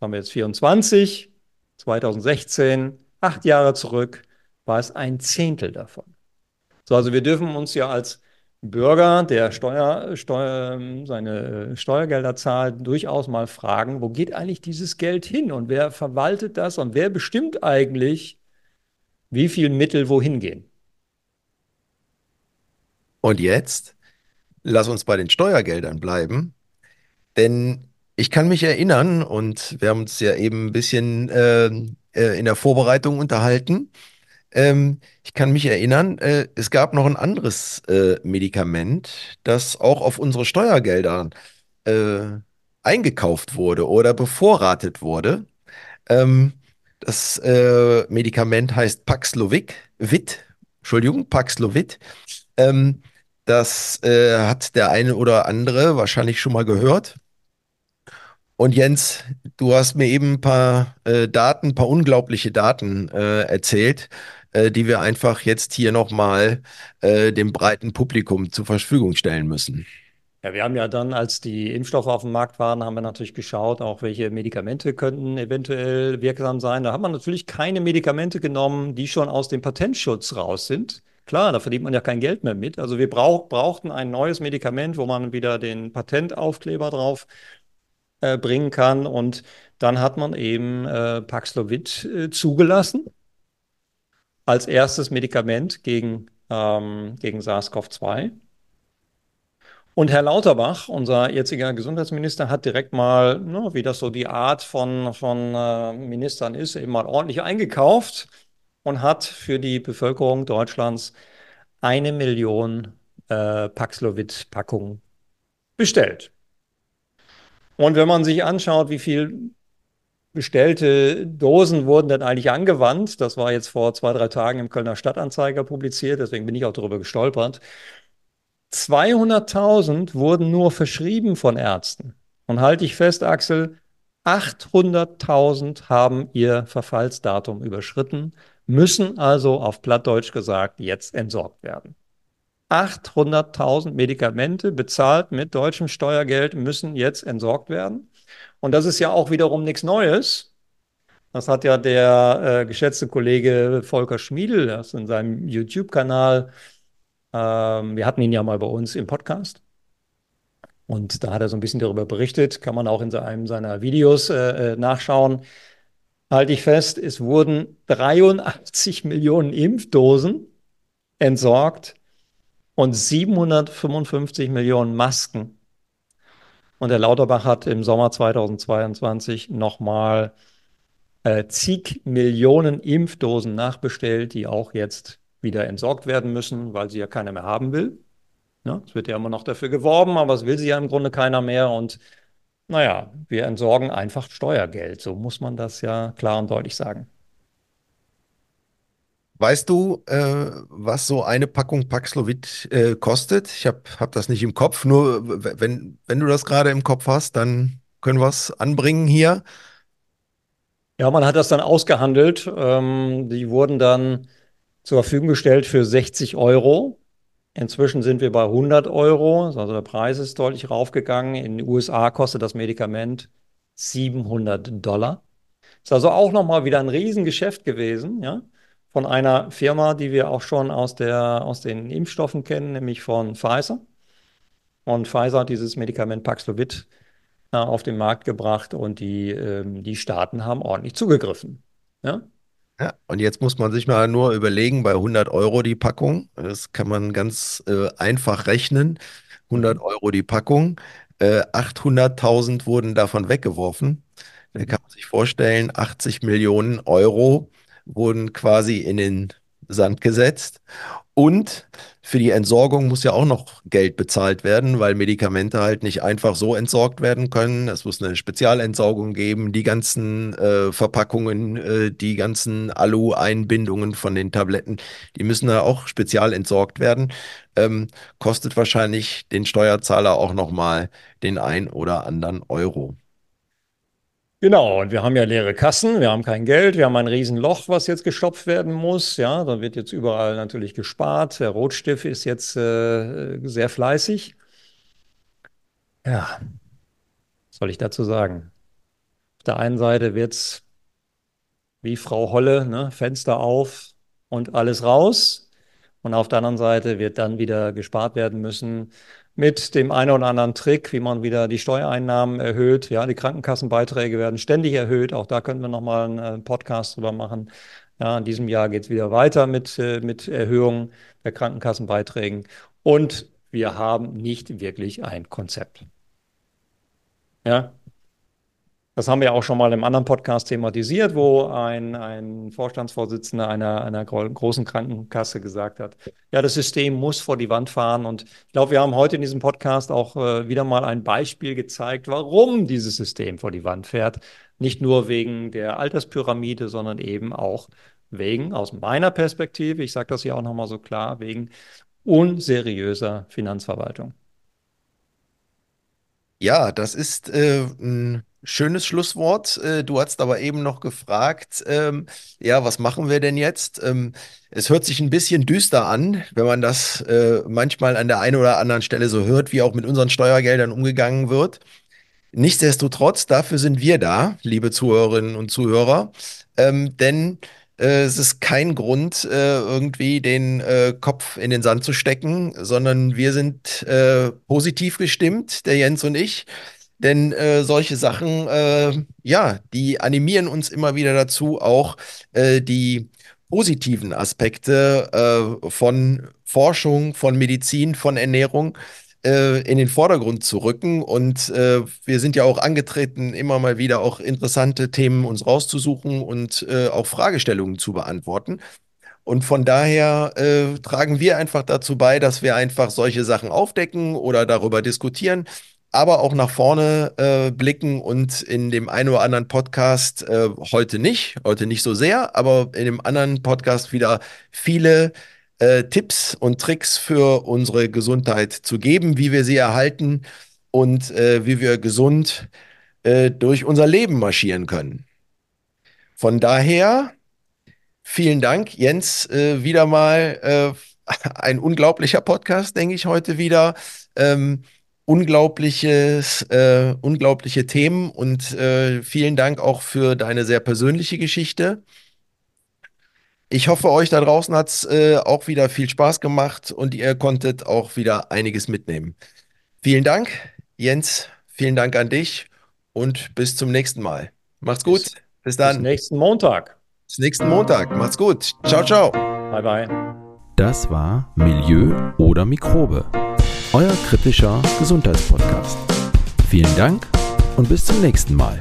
haben wir jetzt 24, 2016, acht Jahre zurück, war es ein Zehntel davon. So, also wir dürfen uns ja als Bürger, der Steuer, Steuer, seine Steuergelder zahlt, durchaus mal fragen, wo geht eigentlich dieses Geld hin und wer verwaltet das und wer bestimmt eigentlich, wie viel Mittel wohin gehen. Und jetzt lass uns bei den Steuergeldern bleiben, denn ich kann mich erinnern, und wir haben uns ja eben ein bisschen äh, äh, in der Vorbereitung unterhalten, ähm, ich kann mich erinnern, äh, es gab noch ein anderes äh, Medikament, das auch auf unsere Steuergelder äh, eingekauft wurde oder bevorratet wurde. Ähm, das äh, Medikament heißt Paxlovid, Vit, Entschuldigung, Paxlovid. Ähm, das äh, hat der eine oder andere wahrscheinlich schon mal gehört. Und Jens, du hast mir eben ein paar äh, Daten, ein paar unglaubliche Daten äh, erzählt, äh, die wir einfach jetzt hier nochmal äh, dem breiten Publikum zur Verfügung stellen müssen. Ja, wir haben ja dann, als die Impfstoffe auf dem Markt waren, haben wir natürlich geschaut, auch welche Medikamente könnten eventuell wirksam sein. Da hat man natürlich keine Medikamente genommen, die schon aus dem Patentschutz raus sind. Klar, da verdient man ja kein Geld mehr mit. Also wir brauch, brauchten ein neues Medikament, wo man wieder den Patentaufkleber drauf äh, bringen kann. Und dann hat man eben äh, Paxlovid äh, zugelassen als erstes Medikament gegen, ähm, gegen SARS-CoV-2. Und Herr Lauterbach, unser jetziger Gesundheitsminister, hat direkt mal, ne, wie das so die Art von, von äh, Ministern ist, eben mal ordentlich eingekauft und hat für die Bevölkerung Deutschlands eine Million äh, Paxlovid-Packungen bestellt. Und wenn man sich anschaut, wie viel bestellte Dosen wurden denn eigentlich angewandt, das war jetzt vor zwei, drei Tagen im Kölner Stadtanzeiger publiziert, deswegen bin ich auch darüber gestolpert. 200.000 wurden nur verschrieben von Ärzten. Und halte ich fest, Axel, 800.000 haben ihr Verfallsdatum überschritten, müssen also auf Plattdeutsch gesagt jetzt entsorgt werden. 800.000 Medikamente bezahlt mit deutschem Steuergeld müssen jetzt entsorgt werden. Und das ist ja auch wiederum nichts Neues. Das hat ja der äh, geschätzte Kollege Volker Schmiedl das in seinem YouTube-Kanal, ähm, wir hatten ihn ja mal bei uns im Podcast. Und da hat er so ein bisschen darüber berichtet, kann man auch in einem seiner Videos äh, äh nachschauen. Halte ich fest, es wurden 83 Millionen Impfdosen entsorgt und 755 Millionen Masken. Und der Lauterbach hat im Sommer 2022 nochmal äh, zig Millionen Impfdosen nachbestellt, die auch jetzt wieder entsorgt werden müssen, weil sie ja keiner mehr haben will. Ja, es wird ja immer noch dafür geworben, aber es will sie ja im Grunde keiner mehr. Und naja, wir entsorgen einfach Steuergeld. So muss man das ja klar und deutlich sagen. Weißt du, äh, was so eine Packung Paxlovid äh, kostet? Ich habe hab das nicht im Kopf. Nur wenn, wenn du das gerade im Kopf hast, dann können wir es anbringen hier. Ja, man hat das dann ausgehandelt. Ähm, die wurden dann zur Verfügung gestellt für 60 Euro. Inzwischen sind wir bei 100 Euro. Also der Preis ist deutlich raufgegangen. In den USA kostet das Medikament 700 Dollar. Ist also auch nochmal wieder ein Riesengeschäft gewesen, ja von einer Firma, die wir auch schon aus, der, aus den Impfstoffen kennen, nämlich von Pfizer. Und Pfizer hat dieses Medikament Paxlovid äh, auf den Markt gebracht und die, ähm, die Staaten haben ordentlich zugegriffen. Ja? Ja, und jetzt muss man sich mal nur überlegen, bei 100 Euro die Packung, das kann man ganz äh, einfach rechnen, 100 mhm. Euro die Packung, äh, 800.000 wurden davon weggeworfen. Da mhm. kann man sich vorstellen, 80 Millionen Euro wurden quasi in den Sand gesetzt. Und für die Entsorgung muss ja auch noch Geld bezahlt werden, weil Medikamente halt nicht einfach so entsorgt werden können. Es muss eine Spezialentsorgung geben. Die ganzen äh, Verpackungen, äh, die ganzen Alu-Einbindungen von den Tabletten, die müssen da auch spezial entsorgt werden. Ähm, kostet wahrscheinlich den Steuerzahler auch nochmal den ein oder anderen Euro. Genau, und wir haben ja leere Kassen, wir haben kein Geld, wir haben ein Riesenloch, was jetzt gestopft werden muss. Ja, da wird jetzt überall natürlich gespart. Der Rotstift ist jetzt äh, sehr fleißig. Ja, was soll ich dazu sagen? Auf der einen Seite wird es wie Frau Holle, ne? Fenster auf und alles raus. Und auf der anderen Seite wird dann wieder gespart werden müssen mit dem einen oder anderen Trick, wie man wieder die Steuereinnahmen erhöht. Ja, die Krankenkassenbeiträge werden ständig erhöht. Auch da können wir nochmal einen äh, Podcast drüber machen. Ja, in diesem Jahr geht es wieder weiter mit, äh, mit Erhöhungen der Krankenkassenbeiträgen. Und wir haben nicht wirklich ein Konzept. Ja, das haben wir auch schon mal im anderen Podcast thematisiert, wo ein, ein Vorstandsvorsitzender einer, einer großen Krankenkasse gesagt hat, ja, das System muss vor die Wand fahren. Und ich glaube, wir haben heute in diesem Podcast auch äh, wieder mal ein Beispiel gezeigt, warum dieses System vor die Wand fährt. Nicht nur wegen der Alterspyramide, sondern eben auch wegen, aus meiner Perspektive, ich sage das hier auch nochmal so klar, wegen unseriöser Finanzverwaltung. Ja, das ist äh, ein schönes Schlusswort. Äh, du hast aber eben noch gefragt, ähm, ja, was machen wir denn jetzt? Ähm, es hört sich ein bisschen düster an, wenn man das äh, manchmal an der einen oder anderen Stelle so hört, wie auch mit unseren Steuergeldern umgegangen wird. Nichtsdestotrotz, dafür sind wir da, liebe Zuhörerinnen und Zuhörer, ähm, denn äh, es ist kein Grund, äh, irgendwie den äh, Kopf in den Sand zu stecken, sondern wir sind äh, positiv gestimmt, der Jens und ich. Denn äh, solche Sachen, äh, ja, die animieren uns immer wieder dazu, auch die positiven Aspekte von Forschung, von Medizin, von Ernährung äh, in den Vordergrund zu rücken. Und äh, wir sind ja auch angetreten, immer mal wieder auch interessante Themen uns rauszusuchen und äh, auch Fragestellungen zu beantworten. Und von daher äh, tragen wir einfach dazu bei, dass wir einfach solche Sachen aufdecken oder darüber diskutieren, aber auch nach vorne äh, blicken und in dem einen oder anderen Podcast, äh, heute nicht, heute nicht so sehr, aber in dem anderen Podcast wieder viele äh, Tipps und Tricks für unsere Gesundheit zu geben, wie wir sie erhalten und äh, wie wir gesund äh, durch unser Leben marschieren können. Von daher, vielen Dank, Jens, äh, wieder mal äh, ein unglaublicher Podcast, denke ich, heute wieder. Ähm, unglaubliches, äh, unglaubliche Themen und äh, vielen Dank auch für deine sehr persönliche Geschichte. Ich hoffe, euch da draußen hat es äh, auch wieder viel Spaß gemacht und ihr konntet auch wieder einiges mitnehmen. Vielen Dank, Jens. Vielen Dank an dich und bis zum nächsten Mal. Macht's gut. Bis, bis dann. Bis nächsten Montag. Bis nächsten Montag. Macht's gut. Ciao, ciao. Bye, bye. Das war Milieu oder Mikrobe. Euer kritischer Gesundheitspodcast. Vielen Dank und bis zum nächsten Mal.